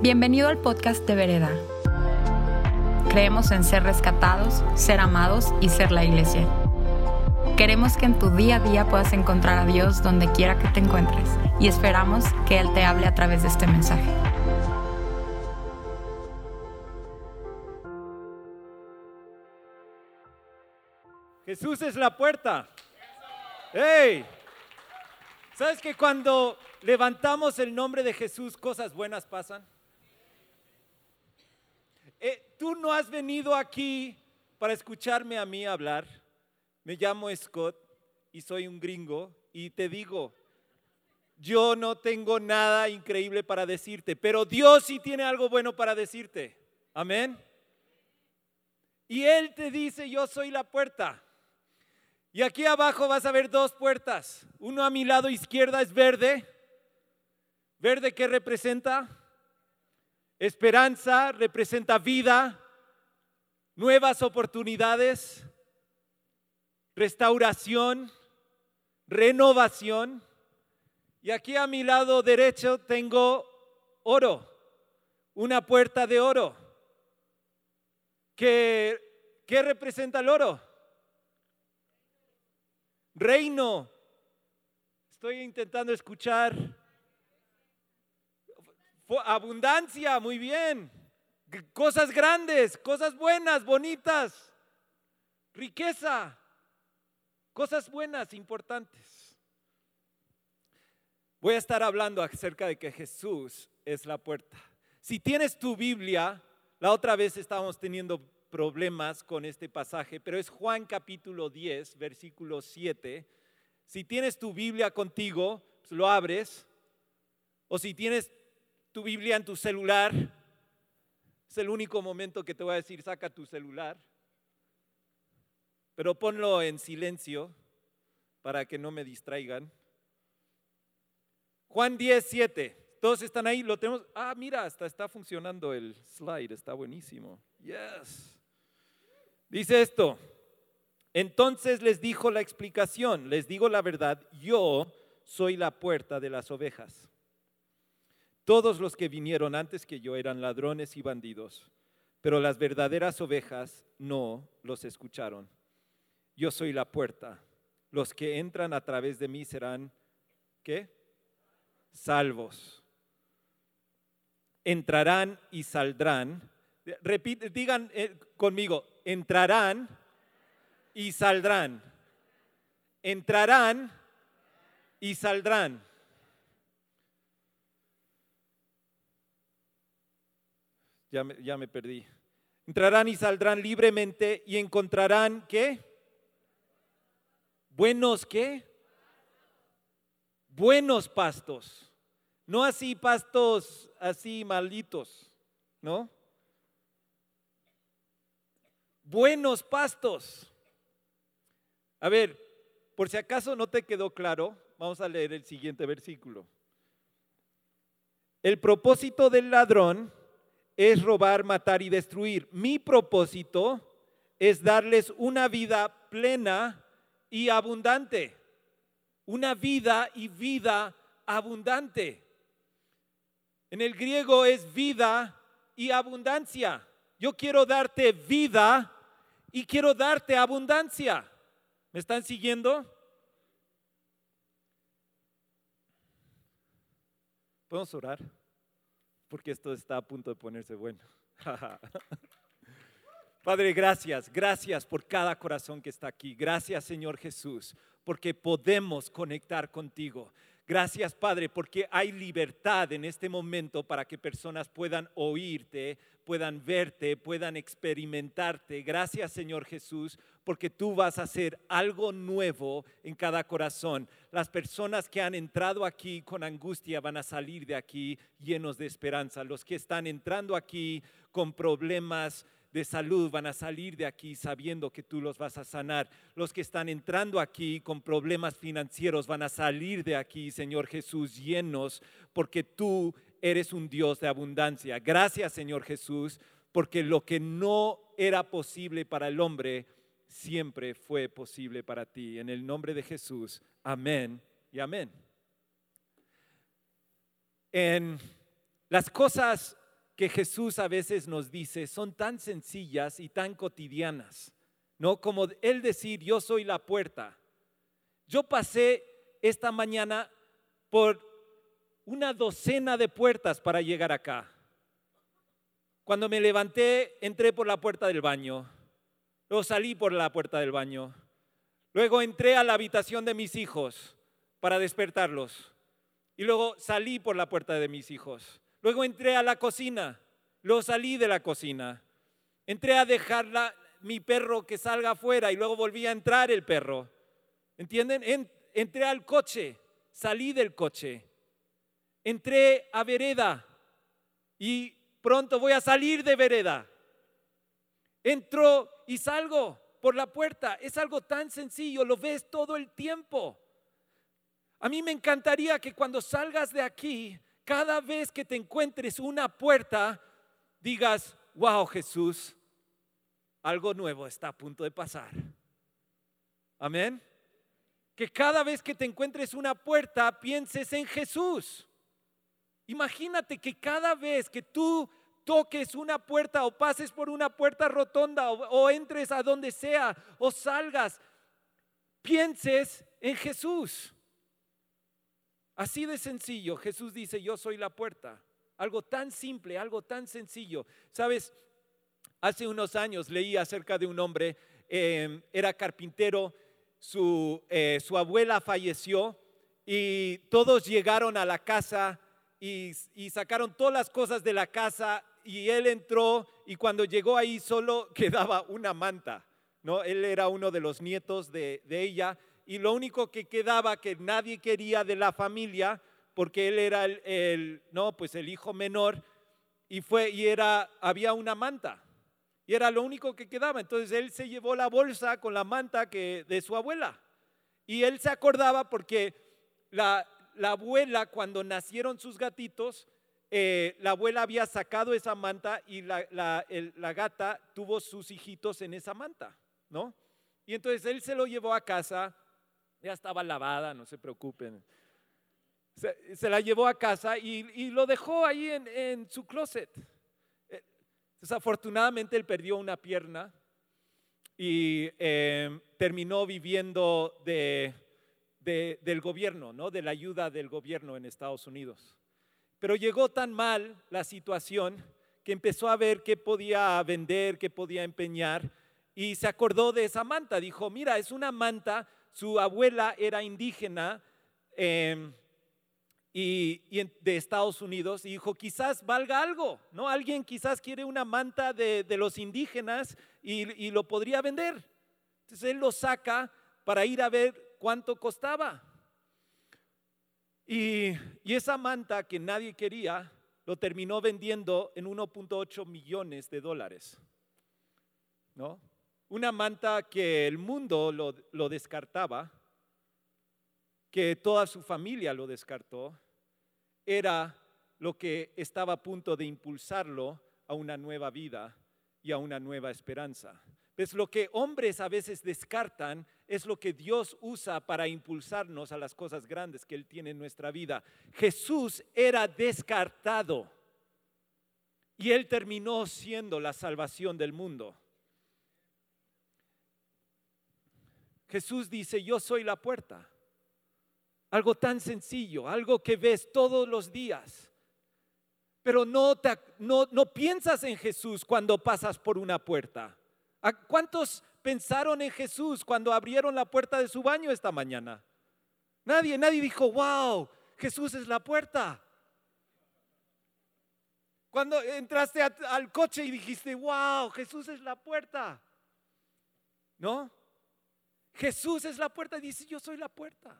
Bienvenido al podcast de Vereda. Creemos en ser rescatados, ser amados y ser la iglesia. Queremos que en tu día a día puedas encontrar a Dios donde quiera que te encuentres y esperamos que Él te hable a través de este mensaje. Jesús es la puerta. ¡Hey! ¿Sabes que cuando levantamos el nombre de Jesús, cosas buenas pasan? Eh, Tú no has venido aquí para escucharme a mí hablar. Me llamo Scott y soy un gringo y te digo, yo no tengo nada increíble para decirte, pero Dios sí tiene algo bueno para decirte. Amén. Y Él te dice, yo soy la puerta. Y aquí abajo vas a ver dos puertas. Uno a mi lado izquierda es verde. Verde que representa esperanza, representa vida, nuevas oportunidades, restauración, renovación. Y aquí a mi lado derecho tengo oro, una puerta de oro. ¿Qué, representa el oro? Reino. Estoy intentando escuchar. Abundancia, muy bien. Cosas grandes, cosas buenas, bonitas. Riqueza. Cosas buenas, importantes. Voy a estar hablando acerca de que Jesús es la puerta. Si tienes tu Biblia, la otra vez estábamos teniendo problemas con este pasaje, pero es Juan capítulo 10, versículo 7. Si tienes tu Biblia contigo, pues lo abres. O si tienes tu Biblia en tu celular, es el único momento que te voy a decir, saca tu celular. Pero ponlo en silencio para que no me distraigan. Juan 10, 7. Todos están ahí, lo tenemos. Ah, mira, hasta está funcionando el slide, está buenísimo. Yes. Dice esto, entonces les dijo la explicación, les digo la verdad, yo soy la puerta de las ovejas. Todos los que vinieron antes que yo eran ladrones y bandidos, pero las verdaderas ovejas no los escucharon. Yo soy la puerta. Los que entran a través de mí serán, ¿qué? Salvos. Entrarán y saldrán. Repite, digan eh, conmigo, entrarán y saldrán. Entrarán y saldrán. Ya me, ya me perdí. Entrarán y saldrán libremente y encontrarán qué? Buenos qué? Buenos pastos. No así pastos así malditos, ¿no? buenos pastos. A ver, por si acaso no te quedó claro, vamos a leer el siguiente versículo. El propósito del ladrón es robar, matar y destruir. Mi propósito es darles una vida plena y abundante. Una vida y vida abundante. En el griego es vida y abundancia. Yo quiero darte vida y quiero darte abundancia. ¿Me están siguiendo? ¿Podemos orar? Porque esto está a punto de ponerse bueno. Padre, gracias, gracias por cada corazón que está aquí. Gracias, Señor Jesús, porque podemos conectar contigo. Gracias, Padre, porque hay libertad en este momento para que personas puedan oírte, puedan verte, puedan experimentarte. Gracias, Señor Jesús, porque tú vas a hacer algo nuevo en cada corazón. Las personas que han entrado aquí con angustia van a salir de aquí llenos de esperanza. Los que están entrando aquí con problemas de salud van a salir de aquí sabiendo que tú los vas a sanar. Los que están entrando aquí con problemas financieros van a salir de aquí, Señor Jesús, llenos, porque tú eres un Dios de abundancia. Gracias, Señor Jesús, porque lo que no era posible para el hombre, siempre fue posible para ti. En el nombre de Jesús, amén y amén. En las cosas que Jesús a veces nos dice son tan sencillas y tan cotidianas, ¿no? Como Él decir, yo soy la puerta. Yo pasé esta mañana por una docena de puertas para llegar acá. Cuando me levanté, entré por la puerta del baño, luego salí por la puerta del baño, luego entré a la habitación de mis hijos para despertarlos y luego salí por la puerta de mis hijos. Luego entré a la cocina, luego salí de la cocina. Entré a dejar mi perro que salga afuera y luego volví a entrar el perro. ¿Entienden? entré al coche, salí del coche. Entré a vereda y pronto voy a salir de vereda. Entro y salgo por la puerta. Es algo tan sencillo, lo ves todo el tiempo. A mí me encantaría que cuando salgas de aquí cada vez que te encuentres una puerta, digas, wow Jesús, algo nuevo está a punto de pasar. Amén. Que cada vez que te encuentres una puerta, pienses en Jesús. Imagínate que cada vez que tú toques una puerta o pases por una puerta rotonda o, entres a donde sea o salgas, pienses en Jesús. Así de sencillo, Jesús dice, yo soy la puerta. Algo tan simple, algo tan sencillo. Sabes, hace unos años leí acerca de un hombre, em, era carpintero, su, eh, su, abuela falleció y todos llegaron a la casa y, y sacaron todas las cosas de la casa y él entró y cuando llegó ahí solo quedaba una manta. ¿no? Él era uno de los nietos de, ella y lo único que quedaba que nadie quería de la familia, porque él era el, no, pues el hijo menor, y fue, y era, había una manta, y era lo único que quedaba. Entonces él se llevó la bolsa con la manta que, de su abuela, y él se acordaba porque la, la abuela, cuando nacieron sus gatitos, eh, la abuela había sacado esa manta y la, gata tuvo sus hijitos en esa manta, ¿no? Y entonces él se lo llevó a casa, ya estaba lavada, no se preocupen. Se, la llevó a casa y, lo dejó ahí en, su closet. Eh, desafortunadamente él perdió una pierna y em, terminó viviendo de, del gobierno, ¿no? de la ayuda del gobierno en Estados Unidos. Pero llegó tan mal la situación que empezó a ver qué podía vender, qué podía empeñar y se acordó de esa manta. Dijo, mira, es una manta su abuela era indígena em, y, de Estados Unidos y dijo, quizás valga algo, ¿no? Alguien quizás quiere una manta de, los indígenas y, lo podría vender. Entonces él lo saca para ir a ver cuánto costaba. Y, esa manta que nadie quería, lo terminó vendiendo en 1.8 millones de dólares. ¿No? una manta que el mundo lo, descartaba, que toda su familia lo descartó, era lo que estaba a punto de impulsarlo a una nueva vida y a una nueva esperanza. Pues lo que hombres a veces descartan es lo que Dios usa para impulsarnos a las cosas grandes que Él tiene en nuestra vida. Jesús era descartado y Él terminó siendo la salvación del mundo. Jesús dice, yo soy la puerta. Algo tan sencillo, algo que ves todos los días. Pero no, no, piensas en Jesús cuando pasas por una puerta. ¿Cuántos pensaron en Jesús cuando abrieron la puerta de su baño esta mañana? Nadie, nadie dijo, wow, Jesús es la puerta. Cuando entraste al coche y dijiste, wow, Jesús es la puerta. ¿No? Jesús es la puerta y dice, yo soy la puerta.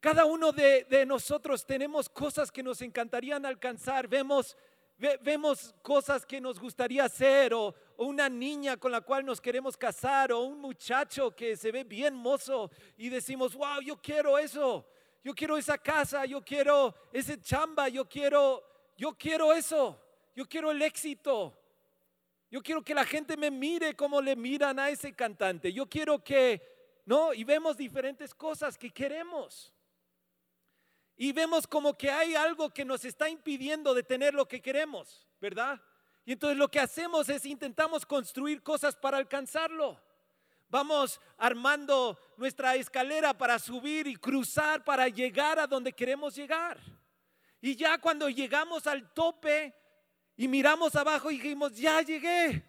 Cada uno de, nosotros tenemos cosas que nos encantarían alcanzar, vemos, vemos cosas que nos gustaría hacer o, una niña con la cual nos queremos casar o un muchacho que se ve bien mozo y decimos, wow, yo quiero eso, yo quiero esa casa, yo quiero ese chamba, yo quiero, yo quiero eso, yo quiero el éxito. Yo quiero que la gente me mire como le miran a ese cantante. Yo quiero que, ¿no? Y vemos diferentes cosas que queremos. y vemos como que hay algo que nos está impidiendo de tener lo que queremos, ¿verdad? Y entonces lo que hacemos es intentamos construir cosas para alcanzarlo. Vamos armando nuestra escalera para subir y cruzar para llegar a donde queremos llegar. Y ya cuando llegamos al tope y miramos abajo y dijimos, ya llegué,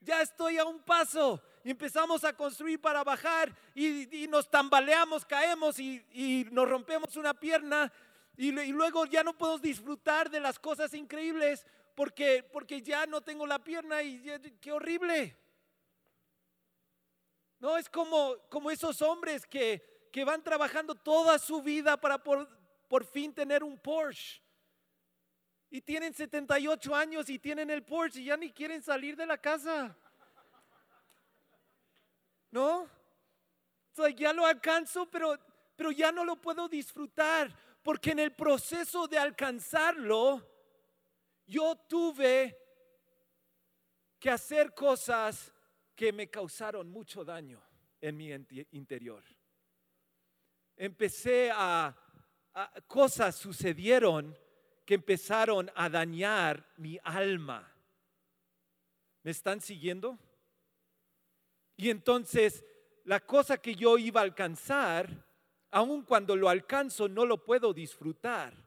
ya estoy a un paso. Empezamos a construir para bajar y, nos tambaleamos, caemos y, nos rompemos una pierna y, luego ya no podemos disfrutar de las cosas increíbles porque, porque ya no tengo la pierna y qué horrible. No, es como, como esos hombres que, que van trabajando toda su vida para por, por fin tener un Porsche. Y tienen 78 años y tienen el Porsche y ya ni quieren salir de la casa. ¿No? ya lo alcanzo, pero, pero ya no lo puedo disfrutar. Porque en el proceso de alcanzarlo, yo tuve que hacer cosas que me causaron mucho daño en mi interior. Empecé a, cosas sucedieron que empezaron a dañar mi alma. ¿Me están siguiendo? Y entonces la cosa que yo iba a alcanzar, aun cuando lo alcanzo, no lo puedo disfrutar,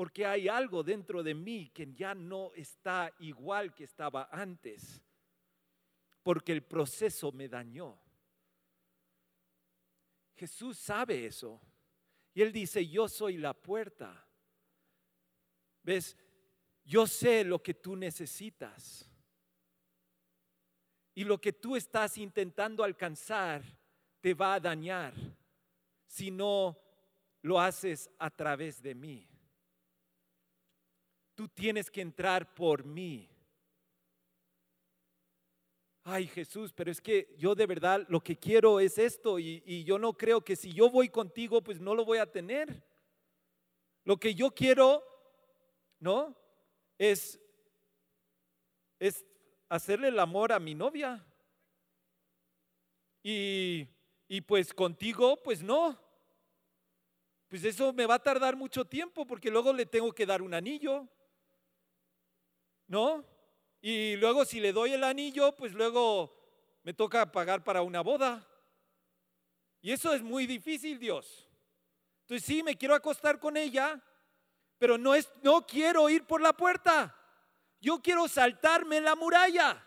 porque hay algo dentro de mí que ya no está igual que estaba antes porque el proceso me dañó. Jesús sabe eso. Y él dice, yo soy la puerta. ¿Ves? Yo sé lo que tú necesitas. Y lo que tú estás intentando alcanzar te va a dañar si no lo haces a través de mí. Tú tienes que entrar por mí ay Jesús, pero es que yo de verdad lo que quiero es esto y, yo no creo que si yo voy contigo, pues no lo voy a tener. Lo que yo quiero, ¿no? Es, es hacerle el amor a mi novia. Y, y pues contigo, pues no. Pues eso me va a tardar mucho tiempo porque luego le tengo que dar un anillo. ¿No? Y luego si le doy el anillo, pues luego me toca pagar para una boda. Y eso es muy difícil, Dios. Entonces sí, me quiero acostar con ella, pero no, es, no quiero ir por la puerta. Yo quiero saltarme la muralla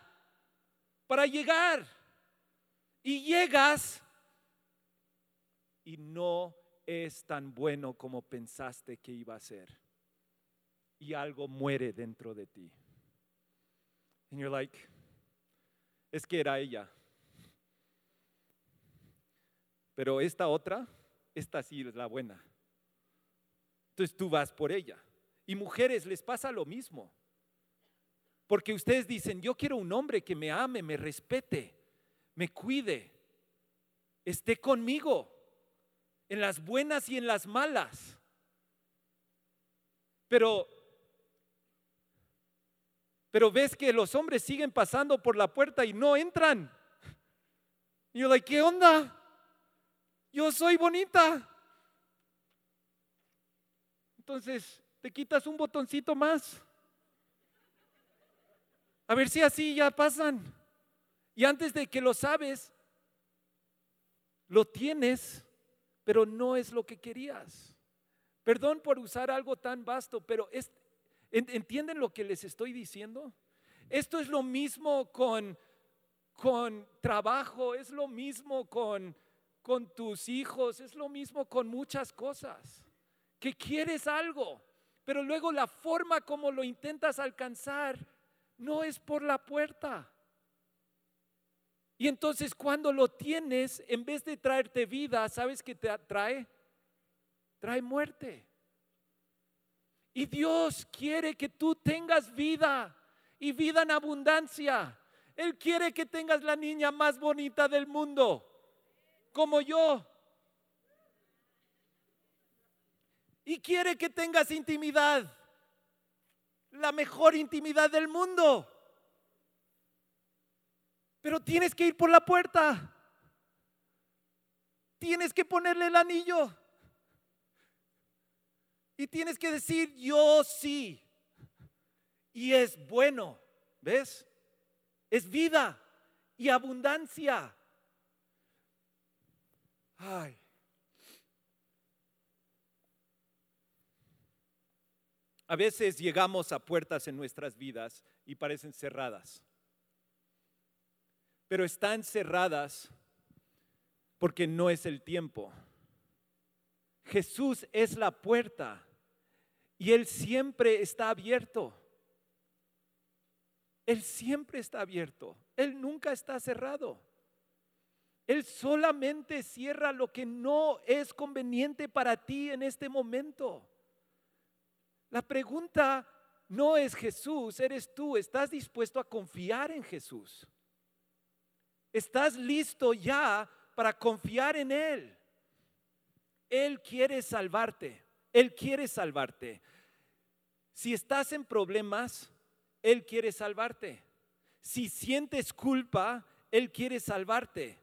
para llegar. Y llegas y no es tan bueno como pensaste que iba a ser. Y algo muere dentro de ti. And you're like, es que era ella. Pero esta otra, esta sí es la buena. Entonces tú vas por ella. Y mujeres les pasa lo mismo. Porque ustedes dicen, yo quiero un hombre que me ame, me respete, me cuide, esté conmigo en las buenas y en las malas. Pero pero ves que los hombres siguen pasando por la puerta y no entran. Y yo, like, ¿qué onda? Yo soy bonita. Entonces, te quitas un botoncito más. A ver si así ya pasan. Y antes de que lo sabes, lo tienes, pero no es lo que querías. Perdón por usar algo tan vasto, pero es, ¿Entienden lo que les estoy diciendo? Esto es lo mismo con, con trabajo, es lo mismo con, con tus hijos, es lo mismo con muchas cosas. Que quieres algo, pero luego la forma como lo intentas alcanzar no es por la puerta. Y entonces cuando lo tienes, en vez de traerte vida, ¿sabes qué te trae? Trae muerte. Y Dios quiere que tú tengas vida y vida en abundancia. Él quiere que tengas la niña más bonita del mundo, como yo. Y quiere que tengas intimidad, la mejor intimidad del mundo. Pero tienes que ir por la puerta. Tienes que ponerle el anillo. Y tienes que decir, yo sí. Y es bueno, ¿ves? Es vida y abundancia. Ay. A veces llegamos a puertas en nuestras vidas y parecen cerradas. Pero están cerradas porque no es el tiempo. Jesús es la puerta y Él siempre está abierto. Él siempre está abierto. Él nunca está cerrado. Él solamente cierra lo que no es conveniente para ti en este momento. La pregunta no es Jesús, eres tú. ¿Estás dispuesto a confiar en Jesús? ¿Estás listo ya para confiar en Él? Él quiere salvarte. Él quiere salvarte. Si estás en problemas, Él quiere salvarte. Si sientes culpa, Él quiere salvarte.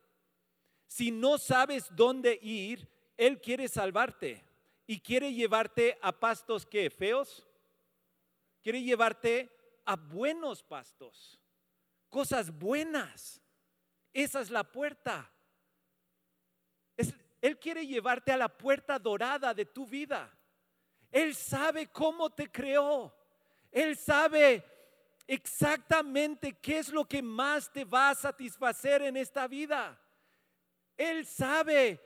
Si no sabes dónde ir, Él quiere salvarte y quiere llevarte a pastos que feos. Quiere llevarte a buenos pastos, cosas buenas. Esa es la puerta. Él quiere llevarte a la puerta dorada de tu vida. Él sabe cómo te creó. Él sabe exactamente qué es lo que más te va a satisfacer en esta vida. Él sabe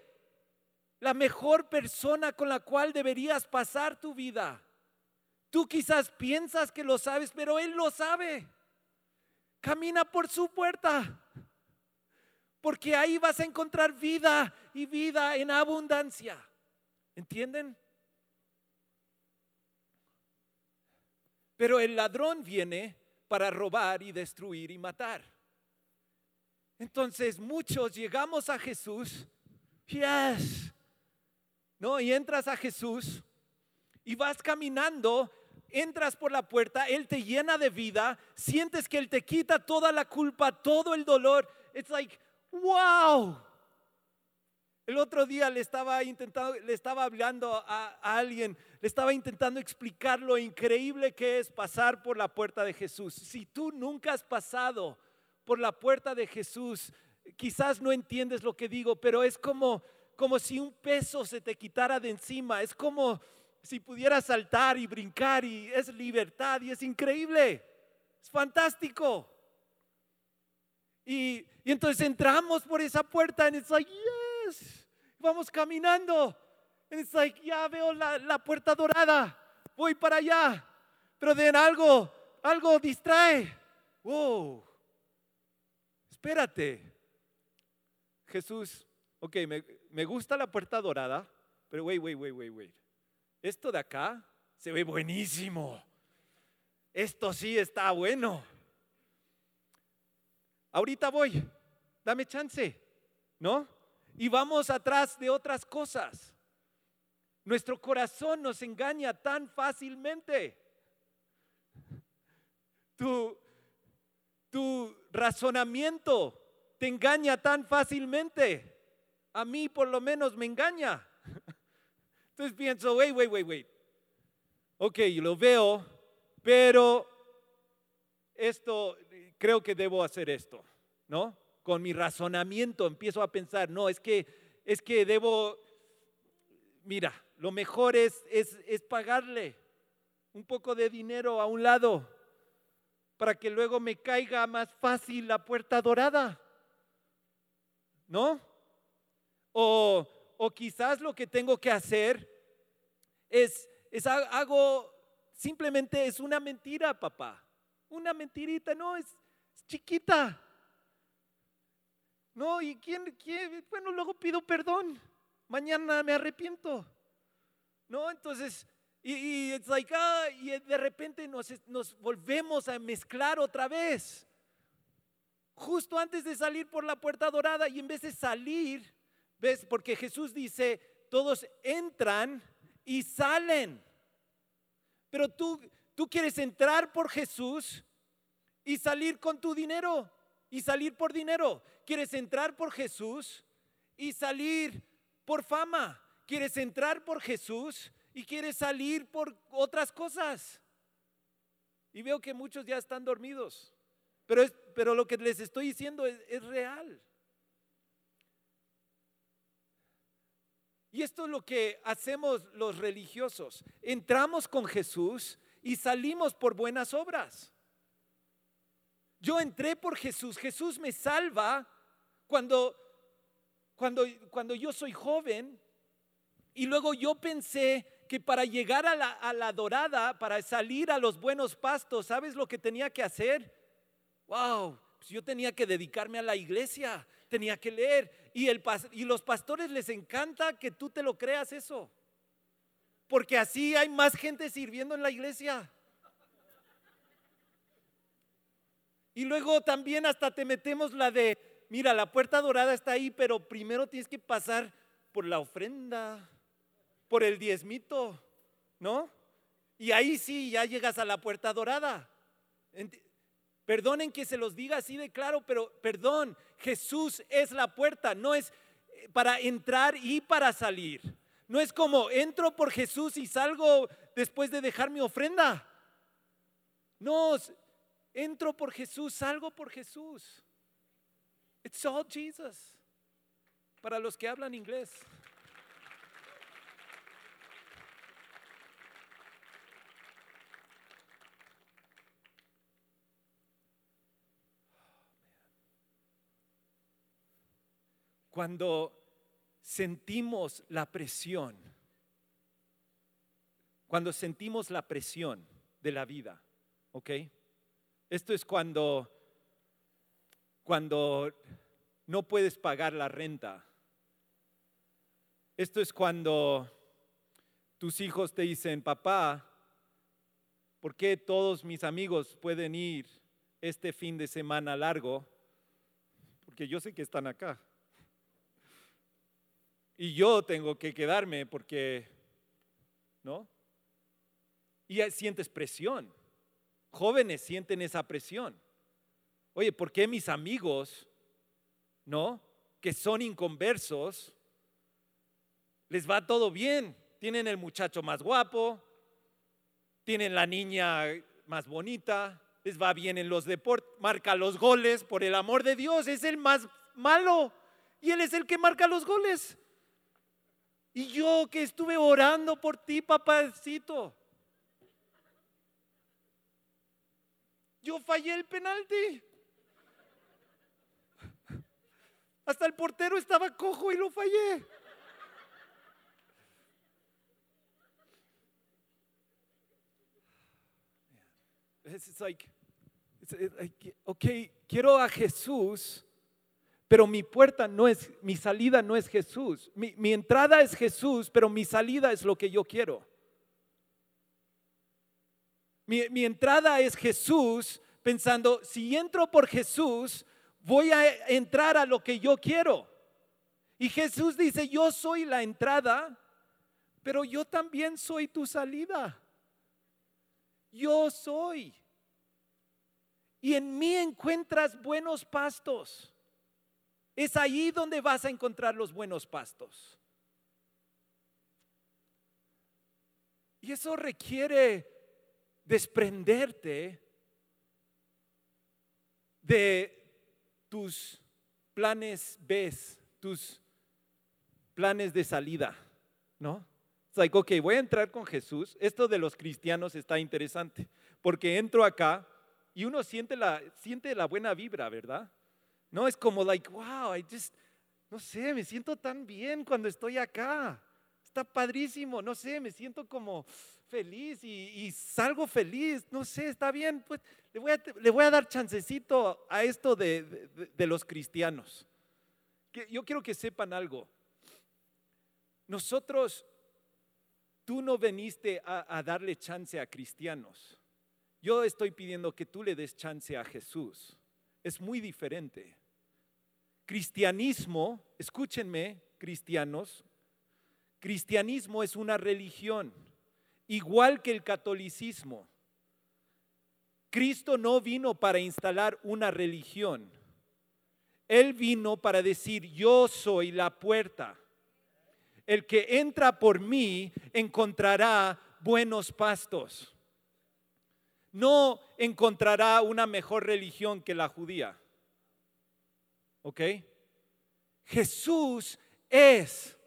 la mejor persona con la cual deberías pasar tu vida. Tú quizás piensas que lo sabes, pero Él lo sabe. Camina por su puerta, porque ahí vas a encontrar vida y vida en abundancia. ¿Entienden? Pero el ladrón viene para robar y destruir y matar. Entonces muchos llegamos a Jesús, yes, ¿no? Y entras a Jesús y vas caminando, entras por la puerta, Él te llena de vida, sientes que Él te quita toda la culpa, todo el dolor. It's like, wow. El otro día le estaba intentando, le estaba hablando a, alguien, le estaba intentando explicar lo increíble que es pasar por la puerta de Jesús. Si tú nunca has pasado por la puerta de Jesús, quizás no entiendes lo que digo, pero es como, como si un peso se te quitara de encima, es como si pudieras saltar y brincar y es libertad y es increíble, es fantástico. Y, entonces entramos por esa puerta y es like, yes, vamos caminando. Y es like, ya veo la, la puerta dorada, voy para allá, pero de algo, algo distrae. Wow espérate. Jesús, ok, me, gusta la puerta dorada, pero wait, wait, wait, wait, wait. Esto de acá se ve buenísimo. Esto sí está bueno. Ahorita voy, dame chance, ¿no? Y vamos atrás de otras cosas. Nuestro corazón nos engaña tan fácilmente. Tú, tu razonamiento te engaña tan fácilmente. A mí por lo menos me engaña. Entonces pienso, wait, wait, wait, wait. Ok, lo veo, pero esto, creo que debo hacer esto, ¿no? Con mi razonamiento empiezo a pensar, no, es que, es que debo, mira, lo mejor es, es, es pagarle un poco de dinero a un lado para que luego me caiga más fácil la puerta dorada. ¿No? O, o quizás lo que tengo que hacer es, es hago, simplemente es una mentira, papá. Una mentirita, no, es, chiquita. No, ¿y quién, quién? Bueno, luego pido perdón. Mañana me arrepiento. No, entonces y, ah, de repente nos, nos volvemos a mezclar otra vez. Justo antes de salir por la puerta dorada y en vez de salir, ¿ves? Porque Jesús dice, todos entran y salen. Pero tú, tú quieres entrar por Jesús y salir con tu dinero y salir por dinero. Quieres entrar por Jesús y salir por fama. Quieres entrar por Jesús y quieres salir por otras cosas. Y veo que muchos ya están dormidos. Pero, es, pero lo que les estoy diciendo es, es real. Y esto es lo que hacemos los religiosos. Entramos con Jesús y salimos por buenas obras. Yo entré por Jesús. Jesús me salva cuando, cuando, cuando yo soy joven. Y luego yo pensé que para llegar a la, a la dorada, para salir a los buenos pastos, ¿sabes lo que tenía que hacer? Wow, pues yo tenía que dedicarme a la iglesia, tenía que leer. Y, el, y los pastores les encanta que tú te lo creas eso. Porque así hay más gente sirviendo en la iglesia. Y luego también hasta te metemos la de, mira, la puerta dorada está ahí, pero primero tienes que pasar por la ofrenda, por el diezmito, ¿no? Y ahí sí, ya llegas a la puerta dorada. Perdonen que se los diga así de claro, pero perdón, Jesús es la puerta, no es eh, para entrar y para salir. No es como entro por Jesús y salgo después de dejar mi ofrenda. No, entro por Jesús, salgo por Jesús. It's all Jesus. Para los que hablan inglés. cuando sentimos la presión, cuando sentimos la presión de la vida, ¿ok? Esto es cuando, cuando no puedes pagar la renta. Esto es cuando tus hijos te dicen, papá, ¿por qué todos mis amigos pueden ir este fin de semana largo? Porque yo sé que están acá. Y yo tengo que quedarme porque, ¿no? Y sientes presión. Jóvenes sienten esa presión. Oye, ¿por qué mis amigos, ¿no? Que son inconversos, les va todo bien. Tienen el muchacho más guapo, tienen la niña más bonita, les va bien en los deportes, marca los goles, por el amor de Dios, es el más malo y él es el que marca los goles. Y yo que estuve orando por ti, papacito. Yo fallé el penalti. Hasta el portero estaba cojo y lo fallé. Es like, ok, quiero a Jesús pero mi puerta no es, mi salida no es Jesús. Mi, entrada es Jesús, pero mi salida es lo que yo quiero. Mi, entrada es Jesús pensando, si entro por Jesús, voy a entrar a lo que yo quiero. Y Jesús dice, yo soy la entrada, pero yo también soy tu salida. Yo soy. Y en mí encuentras buenos pastos. Es ahí donde vas a encontrar los buenos pastos. Y eso requiere desprenderte de tus planes B, tus planes de salida, ¿no? Es like, ok, voy a entrar con Jesús. Esto de los cristianos está interesante, porque entro acá y uno siente la, siente la buena vibra, ¿verdad? No, es como like, wow, I just, no sé, me siento tan bien cuando estoy acá. Está padrísimo, no sé, me siento como feliz y, salgo feliz, no sé, está bien, pues le voy a, dar chancecito a esto de, los cristianos. Yo quiero que sepan algo. Nosotros, tú no veniste a, a darle chance a cristianos. Yo estoy pidiendo que tú le des chance a Jesús. Es muy diferente. Cristianismo, escúchenme, cristianos, cristianismo es una religión, igual que el catolicismo. Cristo no vino para instalar una religión. Él vino para decir, yo soy la puerta. el que entra por mí encontrará buenos pastos. No encontrará una mejor religión que la judía. ¿Ok? Jesús es.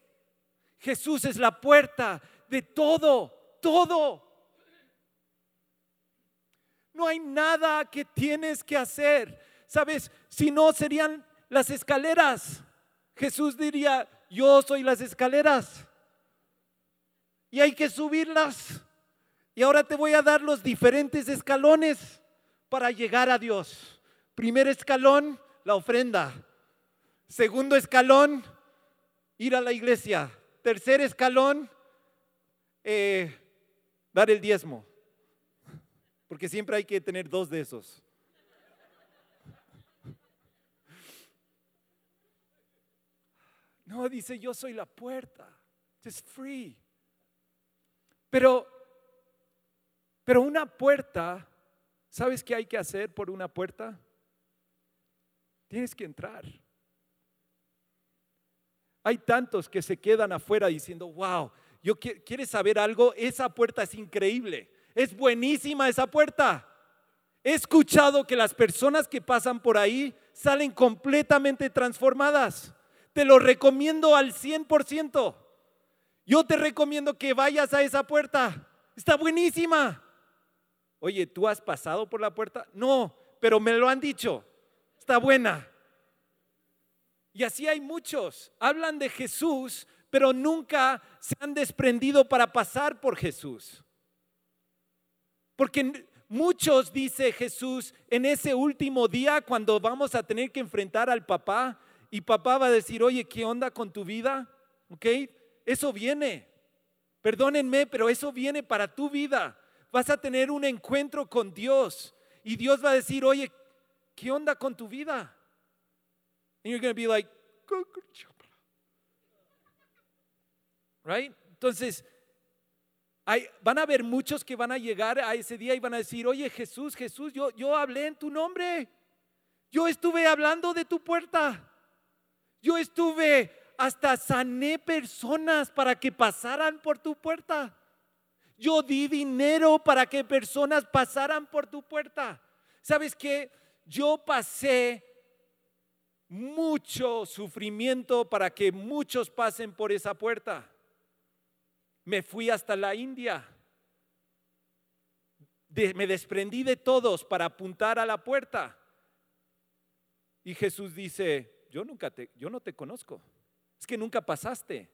Jesús es la puerta de todo, todo. No hay nada que tienes que hacer. Sabes, si no serían las escaleras. Jesús diría, yo soy las escaleras. Y hay que subirlas. Y ahora te voy a dar los diferentes escalones para llegar a Dios. Primer escalón, la ofrenda. Segundo escalón, ir a la iglesia. Tercer escalón, eh, dar el diezmo. Porque siempre hay que tener dos de esos. No, dice, yo soy la puerta. Es free. Pero, pero una puerta, ¿sabes qué hay que hacer por una puerta? Tienes que entrar. Hay tantos que se quedan afuera diciendo, wow, yo ¿quieres saber algo? Esa puerta es increíble. Es buenísima esa puerta. He escuchado que las personas que pasan por ahí salen completamente transformadas. Te lo recomiendo al 100%. Yo te recomiendo que vayas a esa puerta. Está buenísima. Oye, ¿tú has pasado por la puerta? No, pero me lo han dicho. Está buena. Y así hay muchos. Hablan de Jesús, pero nunca se han desprendido para pasar por Jesús. Porque muchos, dice Jesús, en ese último día, cuando vamos a tener que enfrentar al papá, y papá va a decir, oye, ¿qué onda con tu vida? ¿Ok? Eso viene. Perdónenme, pero eso viene para tu vida. Vas a tener un encuentro con Dios y Dios va a decir, oye, ¿qué onda con tu vida? And you're going to be like, Entonces, hay, van a haber muchos que van a llegar a ese día y van a decir, oye Jesús, Jesús, yo, yo hablé en tu nombre. Yo estuve hablando de tu puerta. Yo estuve hasta sané personas para que pasaran por tu puerta. Yo di dinero para que personas pasaran por tu puerta. ¿Sabes qué? Yo pasé mucho sufrimiento para que muchos pasen por esa puerta. Me fui hasta la India. me desprendí de todos para apuntar a la puerta. Y Jesús dice, yo nunca te, yo no te conozco. Es que nunca pasaste.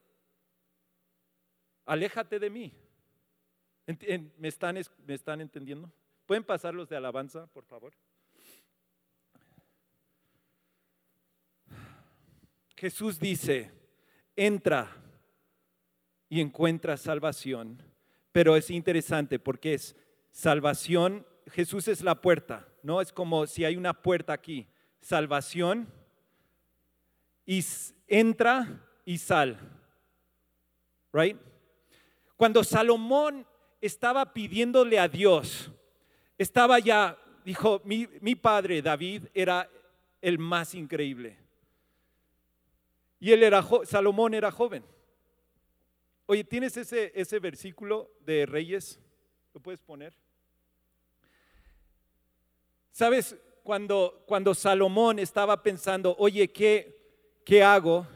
Aléjate de mí. ¿Me están, ¿Me están entendiendo? ¿Pueden pasar los de alabanza, por favor? Jesús dice, entra y encuentra salvación, pero es interesante porque es salvación, Jesús es la puerta, ¿no? Es como si hay una puerta aquí, salvación y entra y sal. Right? Cuando Salomón estaba pidiéndole a Dios, estaba ya, dijo, mi, mi padre David era el más increíble. Y él era, Salomón era joven. Oye, ¿tienes ese, ese versículo de Reyes? ¿Lo puedes poner? ¿Sabes? Cuando, cuando Salomón estaba pensando, oye, ¿qué, ¿qué hago?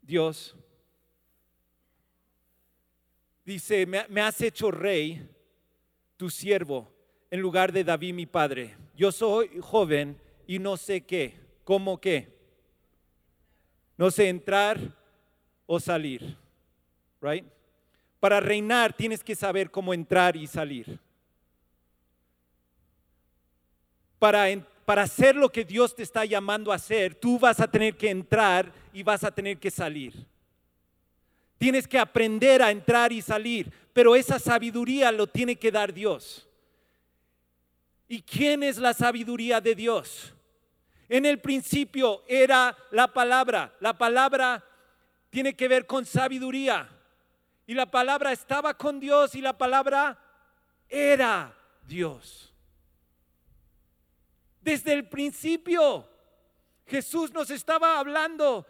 Dios dice, me, has hecho rey, tu siervo, en lugar de David mi padre. Yo soy joven y no sé qué, cómo qué. No sé entrar o salir, right? Para reinar tienes que saber cómo entrar y salir. Para, para hacer lo que Dios te está llamando a hacer, tú vas a tener que entrar y vas a tener que salir. Tienes que aprender a entrar y salir, pero esa sabiduría lo tiene que dar Dios. ¿Y quién es la sabiduría de Dios? En el principio era la palabra. La palabra tiene que ver con sabiduría. Y la palabra estaba con Dios y la palabra era Dios. Desde el principio Jesús nos estaba hablando.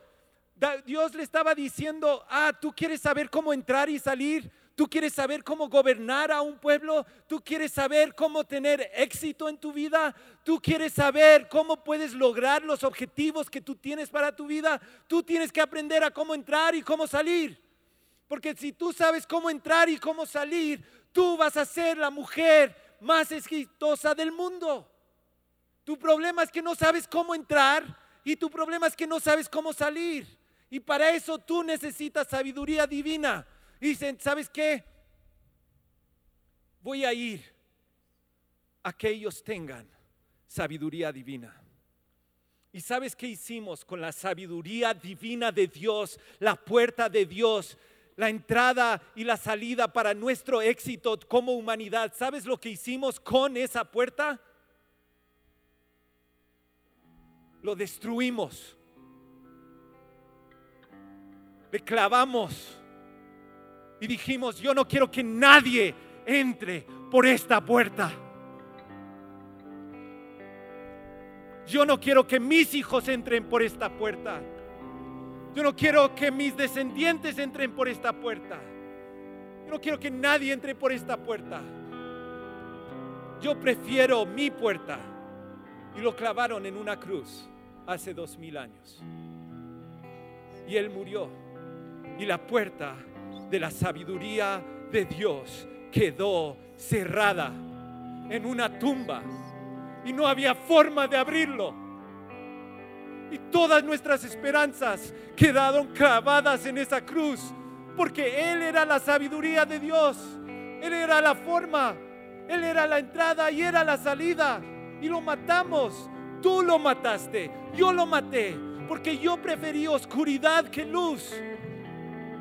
Dios le estaba diciendo, ah, tú quieres saber cómo entrar y salir, tú quieres saber cómo gobernar a un pueblo, tú quieres saber cómo tener éxito en tu vida, tú quieres saber cómo puedes lograr los objetivos que tú tienes para tu vida, tú tienes que aprender a cómo entrar y cómo salir. Porque si tú sabes cómo entrar y cómo salir, tú vas a ser la mujer más exitosa del mundo. Tu problema es que no sabes cómo entrar y tu problema es que no sabes cómo salir. Y para eso tú necesitas sabiduría divina. Y dicen, ¿sabes qué? Voy a ir a que ellos tengan sabiduría divina. ¿Y sabes qué hicimos con la sabiduría divina de Dios, la puerta de Dios, la entrada y la salida para nuestro éxito como humanidad? ¿Sabes lo que hicimos con esa puerta? Lo destruimos le clavamos y dijimos, yo no quiero que nadie entre por esta puerta. Yo no quiero que mis hijos entren por esta puerta. Yo no quiero que mis descendientes entren por esta puerta. Yo no quiero que nadie entre por esta puerta. Yo prefiero mi puerta. Y lo clavaron en una cruz hace dos mil años. Y él murió y la puerta de la sabiduría de Dios quedó cerrada en una tumba y no había forma de abrirlo. Y todas nuestras esperanzas quedaron clavadas en esa cruz porque Él era la sabiduría de Dios. Él era la forma, Él era la entrada y era la salida. Y lo matamos. Tú lo mataste, yo lo maté, porque yo preferí oscuridad que luz.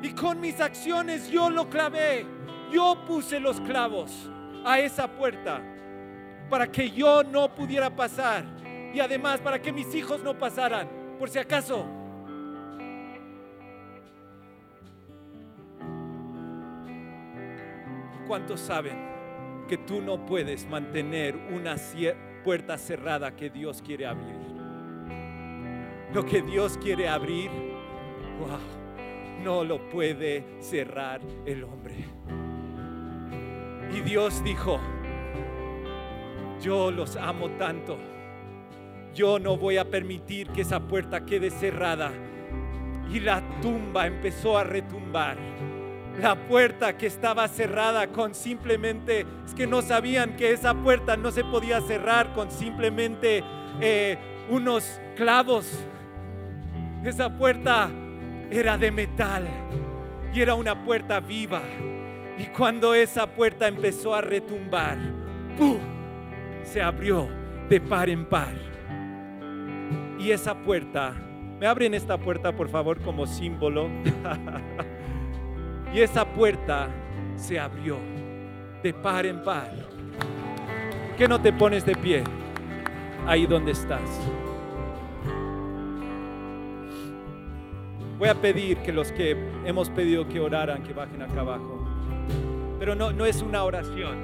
Y con mis acciones yo lo clavé. Yo puse los clavos a esa puerta para que yo no pudiera pasar. Y además para que mis hijos no pasaran. Por si acaso. ¿Cuántos saben que tú no puedes mantener una puerta cerrada que Dios quiere abrir? Lo que Dios quiere abrir, wow no lo puede cerrar el hombre. Y Dios dijo, yo los amo tanto, yo no voy a permitir que esa puerta quede cerrada. Y la tumba empezó a retumbar. La puerta que estaba cerrada con simplemente, es que no sabían que esa puerta no se podía cerrar con simplemente eh, unos clavos. Esa puerta era de metal y era una puerta viva. Y cuando esa puerta empezó a retumbar, ¡pum! se abrió de par en par. Esa puerta, me abren esta puerta por favor como símbolo. y esa puerta se abrió de par en par. ¿Qué no te pones de pie ahí donde estás? Voy a pedir que los que hemos pedido que oraran, que bajen acá abajo. Pero no, no es una oración,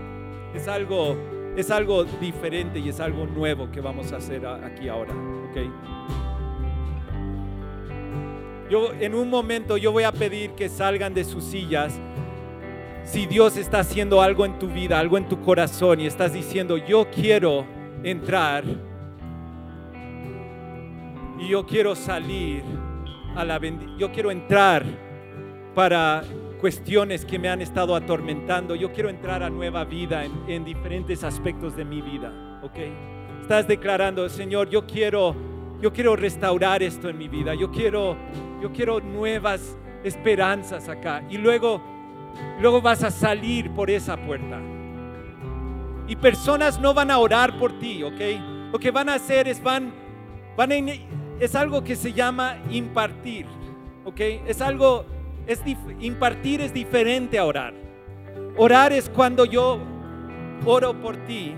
es algo, es algo diferente y es algo nuevo que vamos a hacer aquí ahora. ¿okay? Yo en un momento yo voy a pedir que salgan de sus sillas. Si Dios está haciendo algo en tu vida, algo en tu corazón y estás diciendo, yo quiero entrar y yo quiero salir a la Yo quiero entrar para cuestiones que me han estado atormentando. Yo quiero entrar a nueva vida en, diferentes aspectos de mi vida. ¿Ok? Estás declarando, Señor, yo quiero, yo quiero restaurar esto en mi vida. Yo quiero, yo quiero nuevas esperanzas acá. Y luego, luego vas a salir por esa puerta. Y personas no van a orar por ti, ¿ok? Lo que van a hacer es van, van a es algo que se llama impartir, ¿ok? Es algo, es impartir es diferente a orar. Orar es cuando yo oro por ti.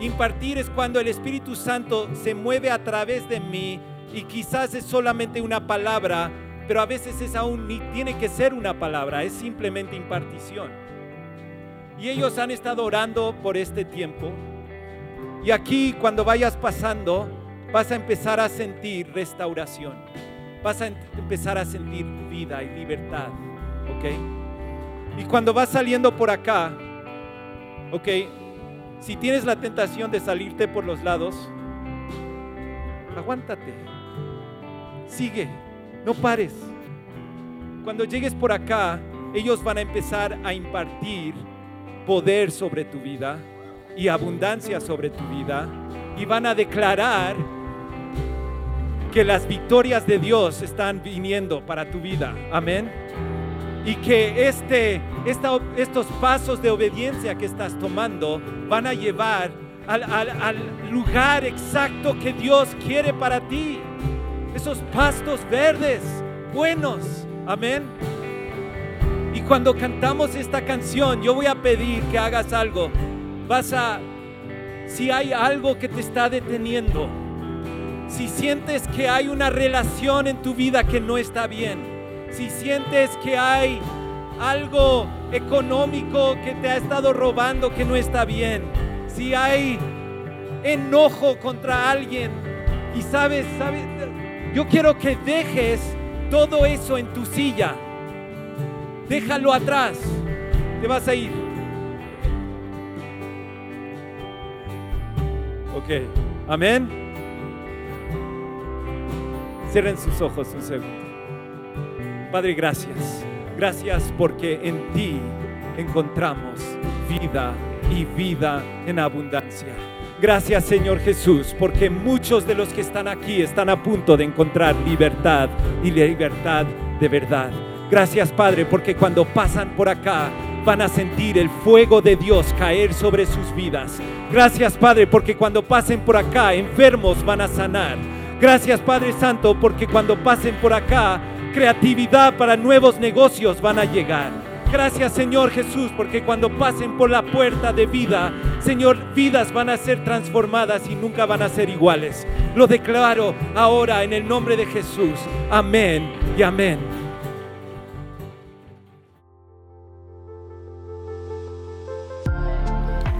Impartir es cuando el Espíritu Santo se mueve a través de mí y quizás es solamente una palabra, pero a veces es aún ni tiene que ser una palabra, es simplemente impartición. Y ellos han estado orando por este tiempo. Y aquí cuando vayas pasando, vas a empezar a sentir restauración. Vas a empezar a sentir vida y libertad, ¿ok? Y cuando vas saliendo por acá, ¿ok? Si tienes la tentación de salirte por los lados, aguántate, sigue, no pares. Cuando llegues por acá, ellos van a empezar a impartir poder sobre tu vida y abundancia sobre tu vida y van a declarar que las victorias de Dios están viniendo para tu vida. Amén. Y que este, estos pasos de obediencia que estás tomando van a llevar al, al lugar exacto que Dios quiere para ti. Esos pastos verdes, buenos. Amén. Y cuando cantamos esta canción, yo voy a pedir que hagas algo. Vas a, si hay algo que te está deteniendo, si sientes que hay una relación en tu vida que no está bien, si sientes que hay algo económico que te ha estado robando que no está bien, si hay enojo contra alguien y sabes, sabes, yo quiero que dejes todo eso en tu silla. Déjalo atrás. Te vas a ir. Ok. Amén. Cierren sus ojos un segundo. Padre, gracias. Gracias porque en ti encontramos vida y vida en abundancia. Gracias Señor Jesús, porque muchos de los que están aquí están a punto de encontrar libertad y libertad de verdad. Gracias Padre, porque cuando pasan por acá van a sentir el fuego de Dios caer sobre sus vidas. Gracias Padre, porque cuando pasen por acá enfermos van a sanar Gracias Padre Santo porque cuando pasen por acá, creatividad para nuevos negocios van a llegar. Gracias Señor Jesús porque cuando pasen por la puerta de vida, Señor, vidas van a ser transformadas y nunca van a ser iguales. Lo declaro ahora en el nombre de Jesús. Amén y amén.